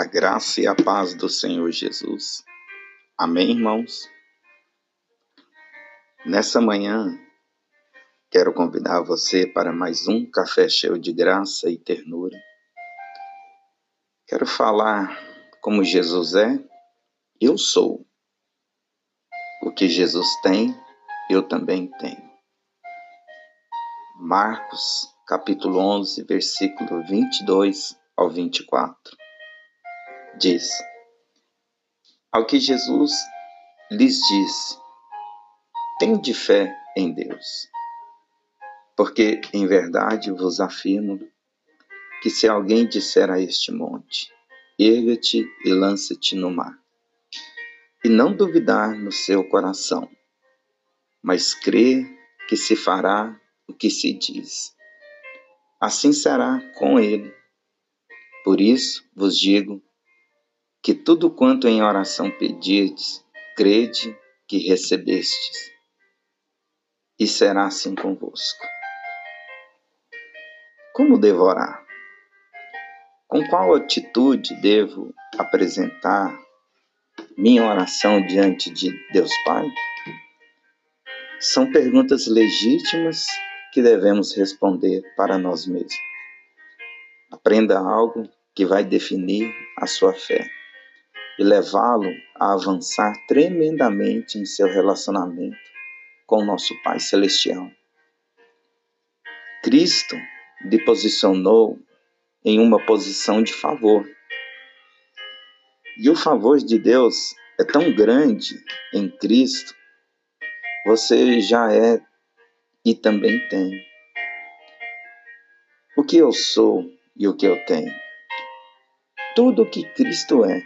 A graça e a paz do Senhor Jesus. Amém, irmãos? Nessa manhã, quero convidar você para mais um café cheio de graça e ternura. Quero falar como Jesus é, eu sou. O que Jesus tem, eu também tenho. Marcos, capítulo 11, versículo 22 ao 24 diz: Ao que Jesus lhes disse: Tende fé em Deus. Porque em verdade vos afirmo que se alguém disser a este monte: Erga-te e lança-te no mar, e não duvidar no seu coração, mas crer que se fará o que se diz, assim será com ele. Por isso vos digo que tudo quanto em oração pedirdes, crede que recebestes, e será assim convosco. Como devorar? Com qual atitude devo apresentar minha oração diante de Deus Pai? São perguntas legítimas que devemos responder para nós mesmos. Aprenda algo que vai definir a sua fé e levá-lo a avançar tremendamente em seu relacionamento com nosso Pai Celestial. Cristo lhe posicionou em uma posição de favor. E o favor de Deus é tão grande em Cristo, você já é e também tem. O que eu sou e o que eu tenho? Tudo o que Cristo é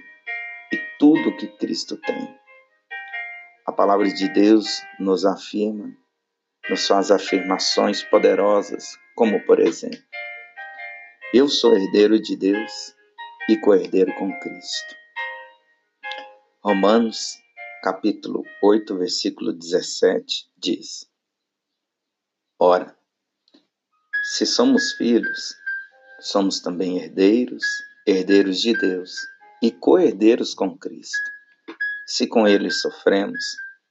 tudo que Cristo tem. A palavra de Deus nos afirma, nos faz afirmações poderosas, como por exemplo, eu sou herdeiro de Deus e co-herdeiro com Cristo. Romanos, capítulo 8, versículo 17 diz: Ora, se somos filhos, somos também herdeiros, herdeiros de Deus e co-herdeiros com Cristo. Se com ele sofremos,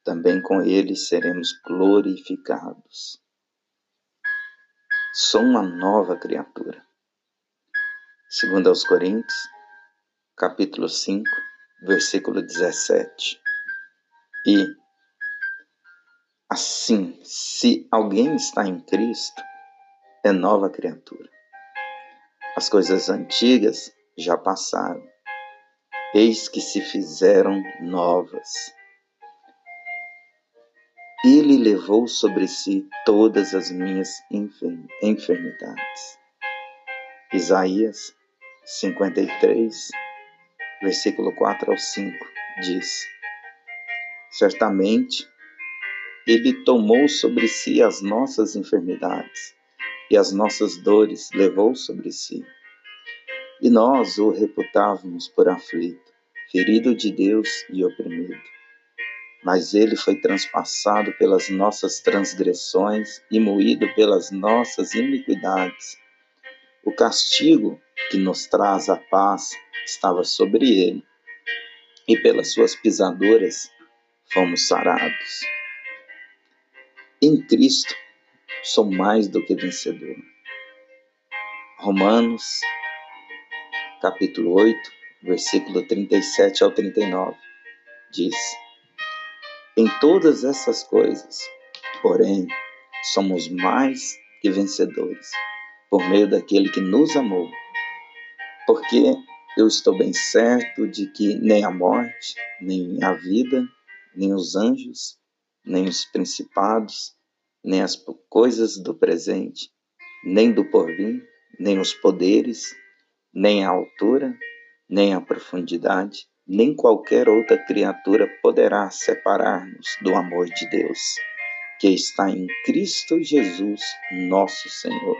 também com ele seremos glorificados. Sou uma nova criatura. Segundo aos Coríntios, capítulo 5, versículo 17. E assim, se alguém está em Cristo, é nova criatura. As coisas antigas já passaram eis que se fizeram novas. Ele levou sobre si todas as minhas enfermidades. Isaías 53, versículo 4 ao 5 diz: Certamente ele tomou sobre si as nossas enfermidades e as nossas dores levou sobre si e nós o reputávamos por aflito, ferido de Deus e oprimido. Mas ele foi transpassado pelas nossas transgressões e moído pelas nossas iniquidades. O castigo que nos traz a paz estava sobre ele, e pelas suas pisaduras fomos sarados. Em Cristo sou mais do que vencedor. Romanos capítulo 8, versículo 37 ao 39, diz: Em todas essas coisas, porém, somos mais que vencedores, por meio daquele que nos amou. Porque eu estou bem certo de que nem a morte, nem a vida, nem os anjos, nem os principados, nem as coisas do presente, nem do porvir, nem os poderes, nem a altura, nem a profundidade, nem qualquer outra criatura poderá separar-nos do amor de Deus, que está em Cristo Jesus, nosso Senhor.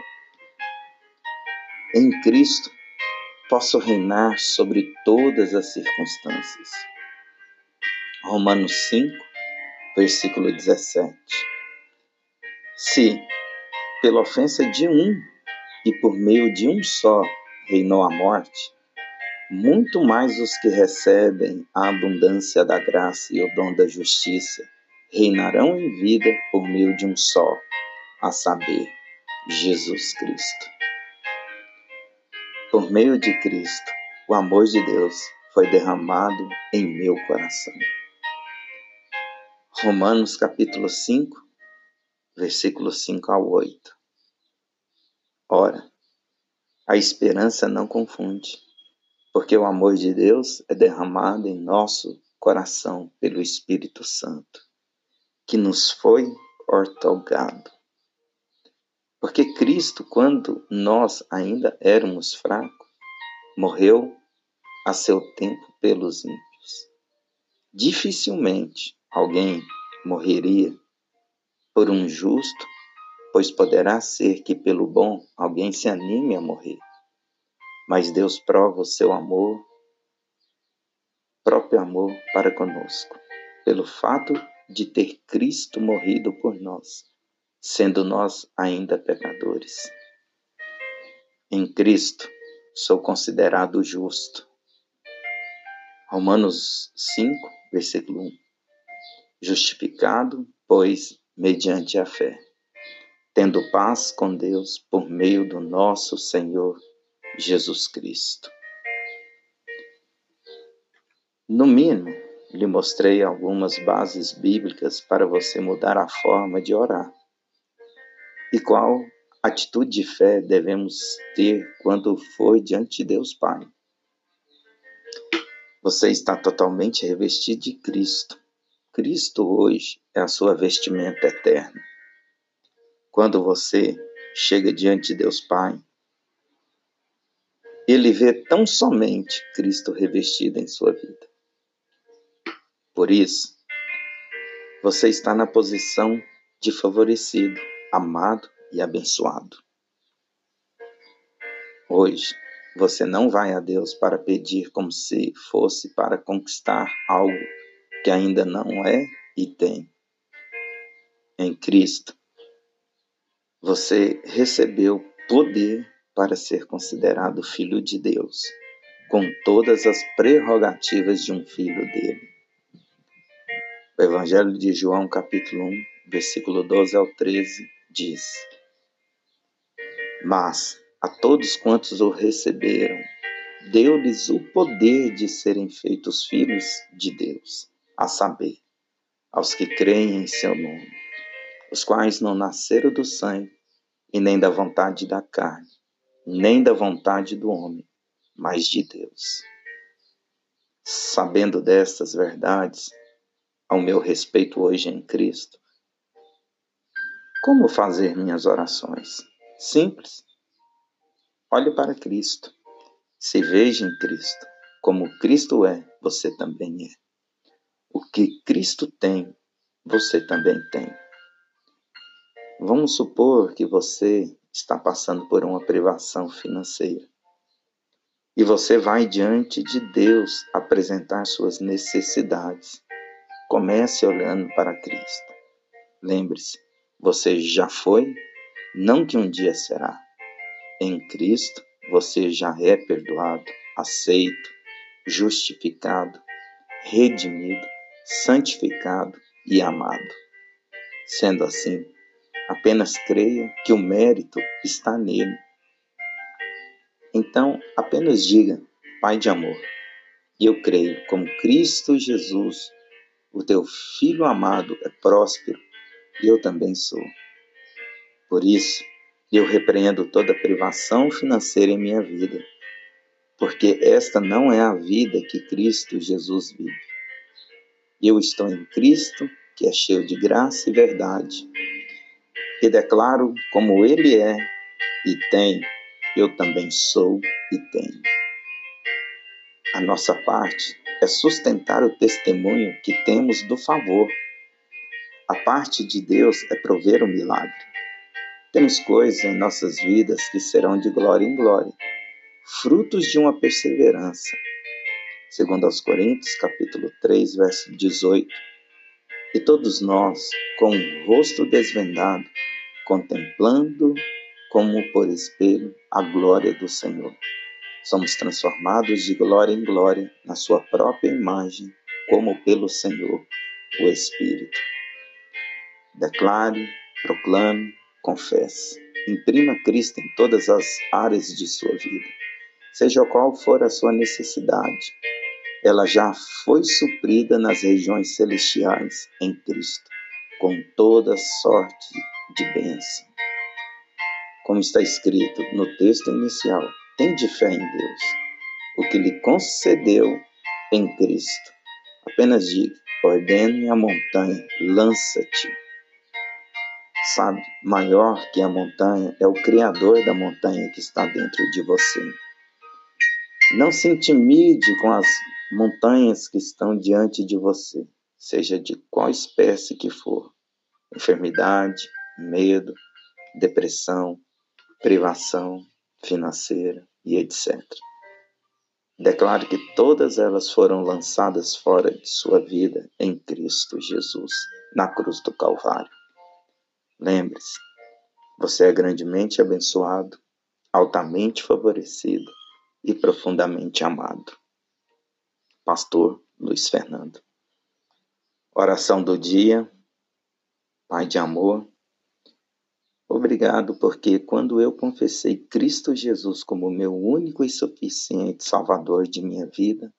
Em Cristo posso reinar sobre todas as circunstâncias. Romanos 5, versículo 17. Se, pela ofensa de um e por meio de um só, reinou a morte, muito mais os que recebem a abundância da graça e o dom da justiça reinarão em vida por meio de um só, a saber, Jesus Cristo. Por meio de Cristo, o amor de Deus foi derramado em meu coração. Romanos capítulo 5, versículos 5 a 8. Ora, a esperança não confunde, porque o amor de Deus é derramado em nosso coração pelo Espírito Santo, que nos foi ortogado. Porque Cristo, quando nós ainda éramos fracos, morreu a seu tempo pelos ímpios. Dificilmente alguém morreria por um justo, pois poderá ser que pelo bom alguém se anime a morrer. Mas Deus prova o seu amor, próprio amor para conosco, pelo fato de ter Cristo morrido por nós, sendo nós ainda pecadores. Em Cristo sou considerado justo. Romanos 5, versículo 1. Justificado, pois, mediante a fé, tendo paz com Deus por meio do nosso Senhor Jesus Cristo. No mínimo, lhe mostrei algumas bases bíblicas para você mudar a forma de orar. E qual atitude de fé devemos ter quando for diante de Deus Pai? Você está totalmente revestido de Cristo. Cristo hoje é a sua vestimenta eterna. Quando você chega diante de Deus Pai, ele vê tão somente Cristo revestido em sua vida. Por isso, você está na posição de favorecido, amado e abençoado. Hoje, você não vai a Deus para pedir como se fosse para conquistar algo que ainda não é e tem. Em Cristo, você recebeu poder para ser considerado filho de Deus, com todas as prerrogativas de um filho dele. O Evangelho de João, capítulo 1, versículo 12 ao 13, diz: Mas a todos quantos o receberam, deu-lhes o poder de serem feitos filhos de Deus, a saber, aos que creem em seu nome, os quais não nasceram do sangue, e nem da vontade da carne, nem da vontade do homem, mas de Deus. Sabendo destas verdades, ao meu respeito hoje em Cristo, como fazer minhas orações? Simples Olhe para Cristo. Se veja em Cristo. Como Cristo é, você também é. O que Cristo tem, você também tem. Vamos supor que você está passando por uma privação financeira. E você vai diante de Deus apresentar suas necessidades. Comece olhando para Cristo. Lembre-se, você já foi, não que um dia será. Em Cristo, você já é perdoado, aceito, justificado, redimido, santificado e amado. Sendo assim, apenas creia que o mérito está nele. Então, apenas diga, Pai de amor, eu creio como Cristo Jesus, o teu Filho amado, é próspero e eu também sou. Por isso, eu repreendo toda privação financeira em minha vida, porque esta não é a vida que Cristo Jesus vive. Eu estou em Cristo, que é cheio de graça e verdade, e declaro como Ele é e tem, eu também sou e tenho. A nossa parte é sustentar o testemunho que temos do favor. A parte de Deus é prover o milagre. Temos coisas em nossas vidas que serão de glória em glória, frutos de uma perseverança. Segundo aos Coríntios, capítulo 3, verso 18. E todos nós, com o rosto desvendado, contemplando como por espelho a glória do Senhor, somos transformados de glória em glória na Sua própria imagem, como pelo Senhor, o Espírito. Declare, proclame, confesse. Imprima Cristo em todas as áreas de sua vida. Seja qual for a sua necessidade, ela já foi suprida nas regiões celestiais em Cristo, com toda sorte de bênção. Como está escrito no texto inicial, tem de fé em Deus, o que lhe concedeu em Cristo. Apenas diga, ordene a montanha, lança-te. Sabe, maior que a montanha é o Criador da montanha que está dentro de você. Não se intimide com as montanhas que estão diante de você, seja de qual espécie que for enfermidade, medo, depressão, privação financeira e etc. Declare que todas elas foram lançadas fora de sua vida em Cristo Jesus, na cruz do Calvário. Lembre-se, você é grandemente abençoado, altamente favorecido e profundamente amado. Pastor Luiz Fernando. Oração do dia. Pai de amor, Obrigado, porque quando eu confessei Cristo Jesus como meu único e suficiente Salvador de minha vida,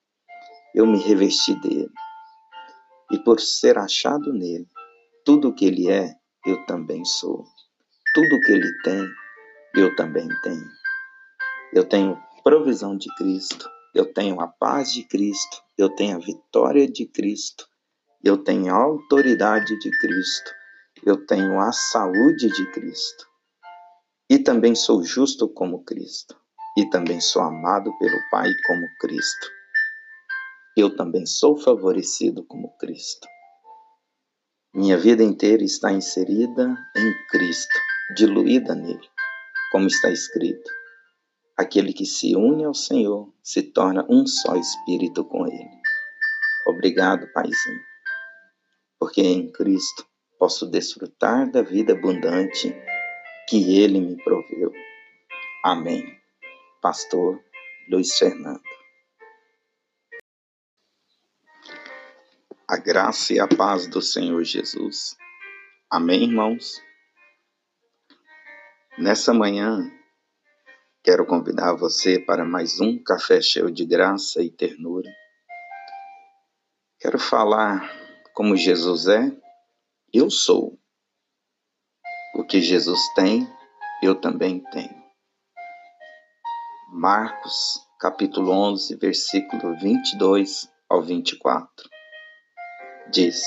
eu me revesti dele. E por ser achado nele, tudo o que ele é, eu também sou. Tudo o que ele tem, eu também tenho. Eu tenho provisão de Cristo, eu tenho a paz de Cristo, eu tenho a vitória de Cristo, eu tenho a autoridade de Cristo eu tenho a saúde de Cristo. E também sou justo como Cristo. E também sou amado pelo Pai como Cristo. Eu também sou favorecido como Cristo. Minha vida inteira está inserida em Cristo, diluída nele, como está escrito. Aquele que se une ao Senhor se torna um só espírito com ele. Obrigado, Paizinho, porque em Cristo posso desfrutar da vida abundante que Ele me proveu. Amém. Pastor Luiz Fernando. A graça e a paz do Senhor Jesus. Amém, irmãos? Nessa manhã, quero convidar você para mais um café cheio de graça e ternura. Quero falar como Jesus é eu sou. O que Jesus tem, eu também tenho. Marcos, capítulo 11, versículo 22 ao 24. Diz: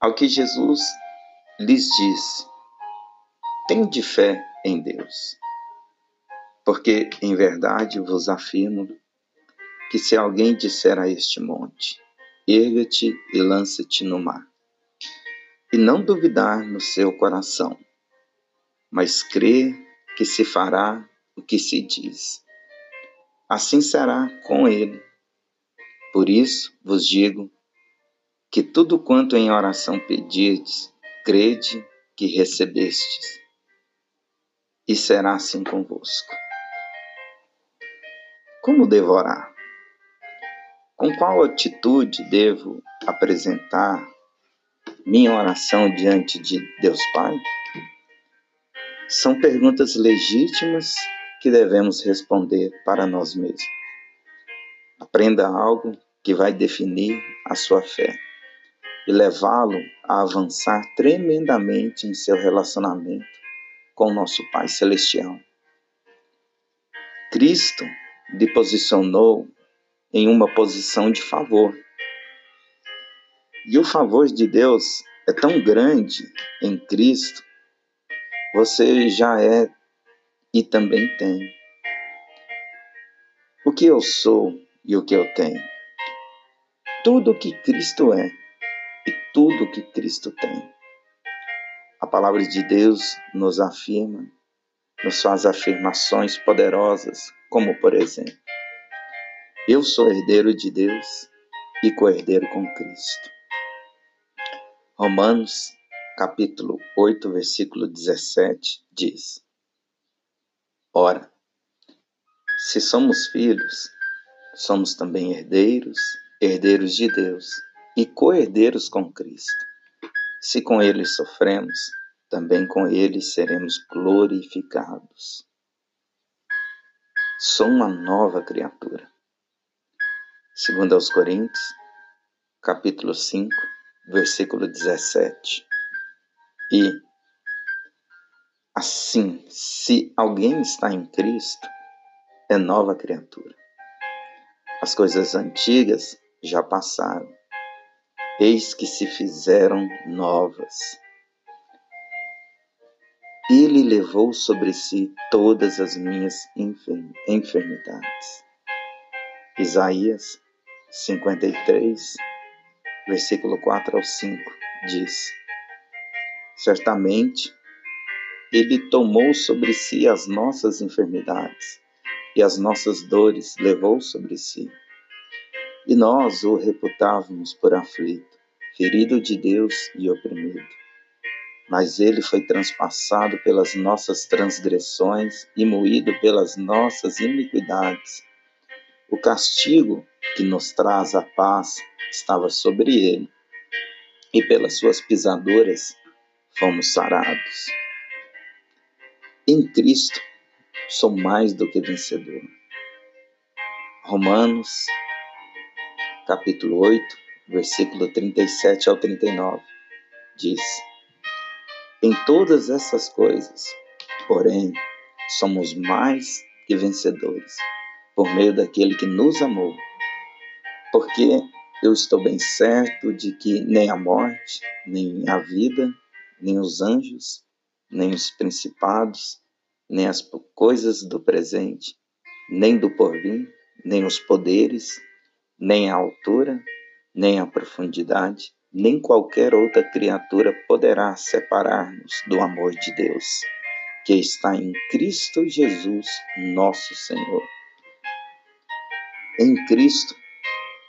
Ao que Jesus lhes disse: Tende fé em Deus. Porque em verdade vos afirmo que se alguém disser a este monte: Erga-te e lança-te no mar, e não duvidar no seu coração, mas crer que se fará o que se diz. Assim será com ele. Por isso vos digo que tudo quanto em oração pedirdes, crede que recebestes, e será assim convosco. Como devorar? Com qual atitude devo apresentar minha oração diante de Deus Pai? São perguntas legítimas que devemos responder para nós mesmos. Aprenda algo que vai definir a sua fé e levá-lo a avançar tremendamente em seu relacionamento com nosso Pai Celestial. Cristo lhe posicionou em uma posição de favor e o favor de Deus é tão grande em Cristo, você já é e também tem. O que eu sou e o que eu tenho? Tudo o que Cristo é e tudo o que Cristo tem. A palavra de Deus nos afirma, nos faz afirmações poderosas, como por exemplo, eu sou herdeiro de Deus e co-herdeiro com Cristo. Romanos, capítulo 8, versículo 17, diz: Ora, Se somos filhos, somos também herdeiros, herdeiros de Deus e co-herdeiros com Cristo. Se com Ele sofremos, também com Ele seremos glorificados. Sou uma nova criatura. Segundo aos Coríntios, capítulo 5, versículo 17. E assim, se alguém está em Cristo, é nova criatura. As coisas antigas já passaram, eis que se fizeram novas. Ele levou sobre si todas as minhas enfermidades. Isaías 53, versículo 4 ao 5 diz: Certamente ele tomou sobre si as nossas enfermidades e as nossas dores levou sobre si. E nós o reputávamos por aflito, ferido de Deus e oprimido. Mas ele foi transpassado pelas nossas transgressões e moído pelas nossas iniquidades. O castigo que nos traz a paz estava sobre ele, e pelas suas pisaduras fomos sarados. Em Cristo sou mais do que vencedor. Romanos, capítulo 8, versículo 37 ao 39, diz: Em todas essas coisas, porém, somos mais que vencedores, por meio daquele que nos amou. Porque eu estou bem certo de que nem a morte, nem a vida, nem os anjos, nem os principados, nem as coisas do presente, nem do porvir, nem os poderes, nem a altura, nem a profundidade, nem qualquer outra criatura poderá separar-nos do amor de Deus, que está em Cristo Jesus, nosso Senhor. Em Cristo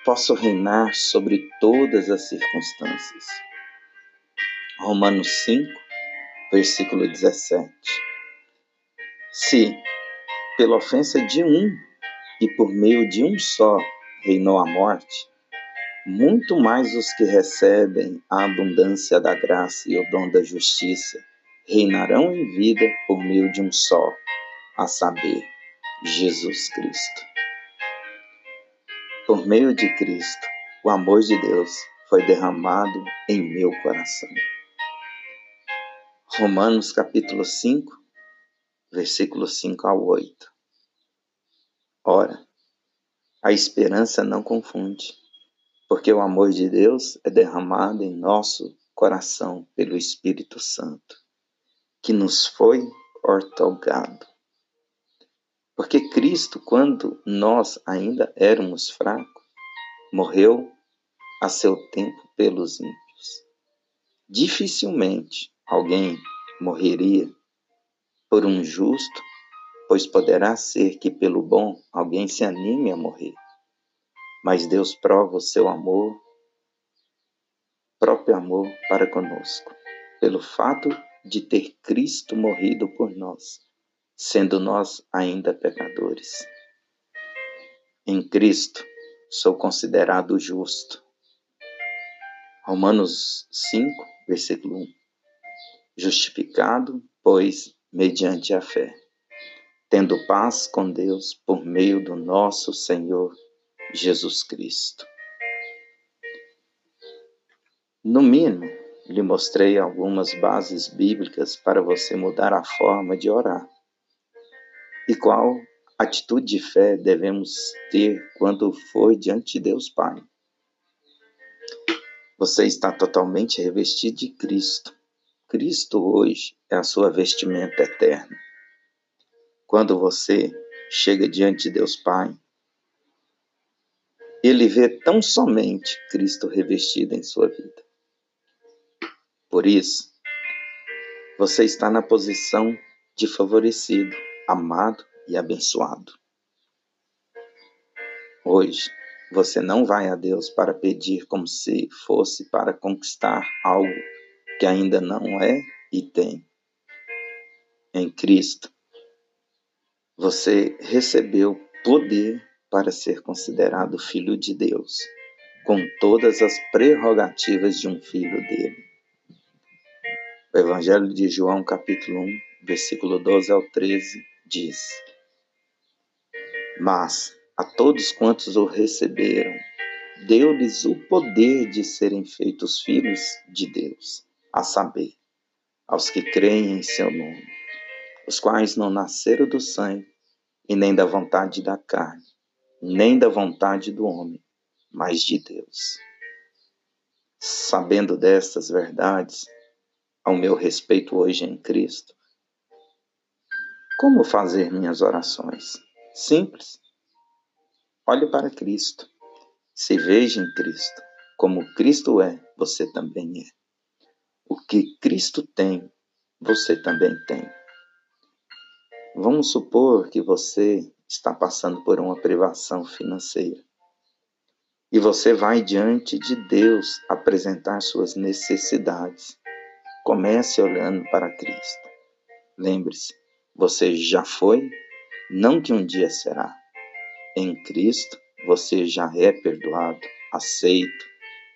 posso reinar sobre todas as circunstâncias. Romanos 5, versículo 17. Se, pela ofensa de um e por meio de um só reinou a morte, muito mais os que recebem a abundância da graça e o dom da justiça reinarão em vida por meio de um só, a saber, Jesus Cristo. Por meio de Cristo, o amor de Deus foi derramado em meu coração. Romanos capítulo 5, versículo 5 ao 8. Ora, a esperança não confunde, porque o amor de Deus é derramado em nosso coração pelo Espírito Santo, que nos foi ortogado. Porque Cristo, quando nós ainda éramos fracos, morreu a seu tempo pelos ímpios. Dificilmente alguém morreria por um justo, pois poderá ser que pelo bom alguém se anime a morrer. Mas Deus prova o seu amor, próprio amor para conosco, pelo fato de ter Cristo morrido por nós, sendo nós ainda pecadores. Em Cristo sou considerado justo. Romanos 5, versículo 1. Justificado, pois, mediante a fé, tendo paz com Deus por meio do nosso Senhor Jesus Cristo. No mínimo, lhe mostrei algumas bases bíblicas para você mudar a forma de orar. E qual atitude de fé devemos ter quando for diante de Deus Pai? Você está totalmente revestido de Cristo Cristo hoje é a sua vestimenta eterna. Quando você chega diante de Deus Pai, ele vê tão somente Cristo revestido em sua vida. Por isso, você está na posição de favorecido, amado e abençoado. Hoje, você não vai a Deus para pedir como se fosse para conquistar algo que ainda não é e tem. Em Cristo, você recebeu poder para ser considerado filho de Deus, com todas as prerrogativas de um filho dele. O Evangelho de João, capítulo 1, versículo 12 ao 13, diz: Mas a todos quantos o receberam, deu-lhes o poder de serem feitos filhos de Deus, a saber, aos que creem em seu nome, os quais não nasceram do sangue, e nem da vontade da carne, nem da vontade do homem, mas de Deus. Sabendo destas verdades, ao meu respeito hoje em Cristo, como fazer minhas orações? Simples. Olhe para Cristo. Se veja em Cristo. Como Cristo é, você também é. O que Cristo tem, você também tem. Vamos supor que você está passando por uma privação financeira. E você vai diante de Deus apresentar suas necessidades. Comece olhando para Cristo. Lembre-se, você já foi, não que um dia será. Em Cristo, você já é perdoado, aceito,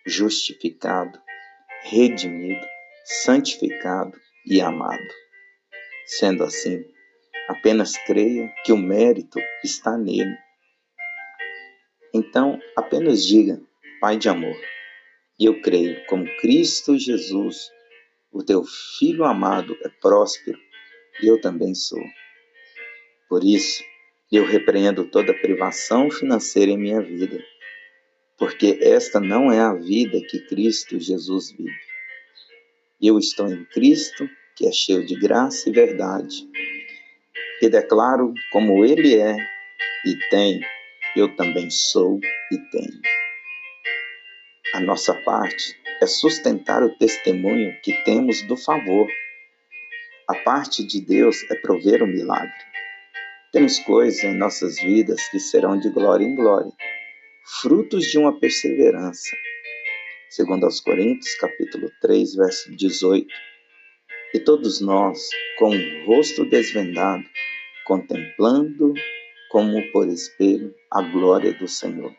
justificado, redimido, santificado e amado. Sendo assim, apenas creia que o mérito está nele. Então, apenas diga, Pai de amor, eu creio como Cristo Jesus, o teu Filho amado, é próspero, eu também sou. Por isso, eu repreendo toda privação financeira em minha vida, porque esta não é a vida que Cristo Jesus vive. Eu estou em Cristo, que é cheio de graça e verdade, e declaro como Ele é e tem, eu também sou e tenho. A nossa parte é sustentar o testemunho que temos do favor. Parte de Deus é prover o milagre. Temos coisas em nossas vidas que serão de glória em glória, frutos de uma perseverança. Segundo aos Coríntios, capítulo 3, verso 18. E todos nós, com o rosto desvendado, contemplando como por espelho a glória do Senhor.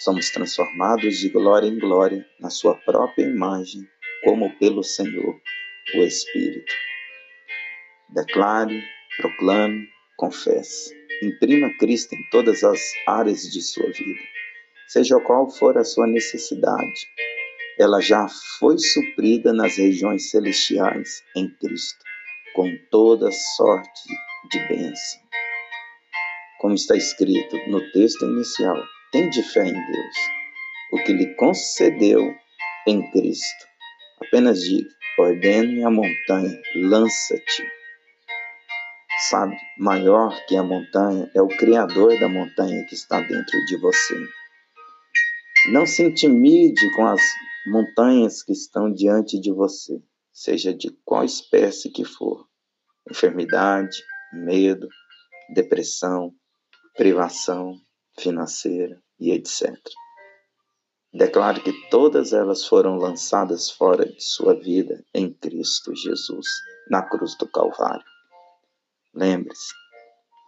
Somos transformados de glória em glória na sua própria imagem, como pelo Senhor, o Espírito. Declare, proclame, confesse. Imprima Cristo em todas as áreas de sua vida. Seja qual for a sua necessidade, ela já foi suprida nas regiões celestiais em Cristo, com toda sorte de bênção. Como está escrito no texto inicial, tende fé em Deus, o que lhe concedeu em Cristo. Apenas diga, ordene a montanha, lança-te sabe, maior que a montanha é o Criador da montanha que está dentro de você. Não se intimide com as montanhas que estão diante de você, seja de qual espécie que for enfermidade, medo, depressão, privação financeira e etc. Declare que todas elas foram lançadas fora de sua vida em Cristo Jesus, na cruz do Calvário. Lembre-se,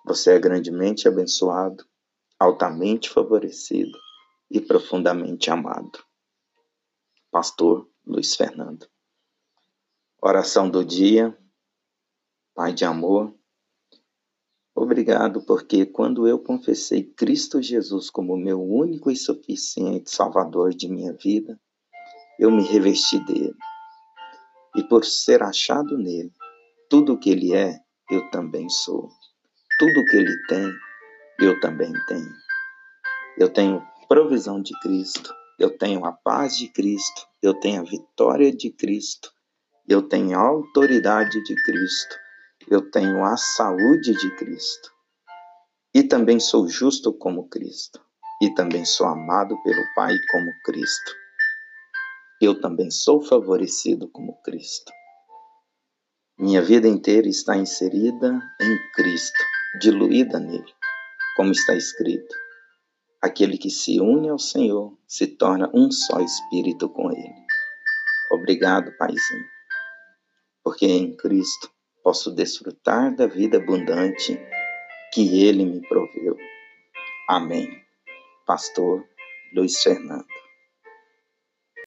você é grandemente abençoado, altamente favorecido e profundamente amado. Pastor Luiz Fernando. Oração do dia. Pai de amor, obrigado porque quando eu confessei Cristo Jesus como meu único e suficiente Salvador de minha vida, eu me revesti dele. E por ser achado nele, tudo o que ele é, eu também sou. Tudo que ele tem, eu também tenho. Eu tenho provisão de Cristo, eu tenho a paz de Cristo, eu tenho a vitória de Cristo, eu tenho a autoridade de Cristo, eu tenho a saúde de Cristo. E também sou justo como Cristo, e também sou amado pelo Pai como Cristo. Eu também sou favorecido como Cristo. Minha vida inteira está inserida em Cristo, diluída nele, como está escrito. Aquele que se une ao Senhor se torna um só espírito com ele. Obrigado, Paizinho, porque em Cristo posso desfrutar da vida abundante que ele me proveu. Amém. Pastor Luiz Fernando.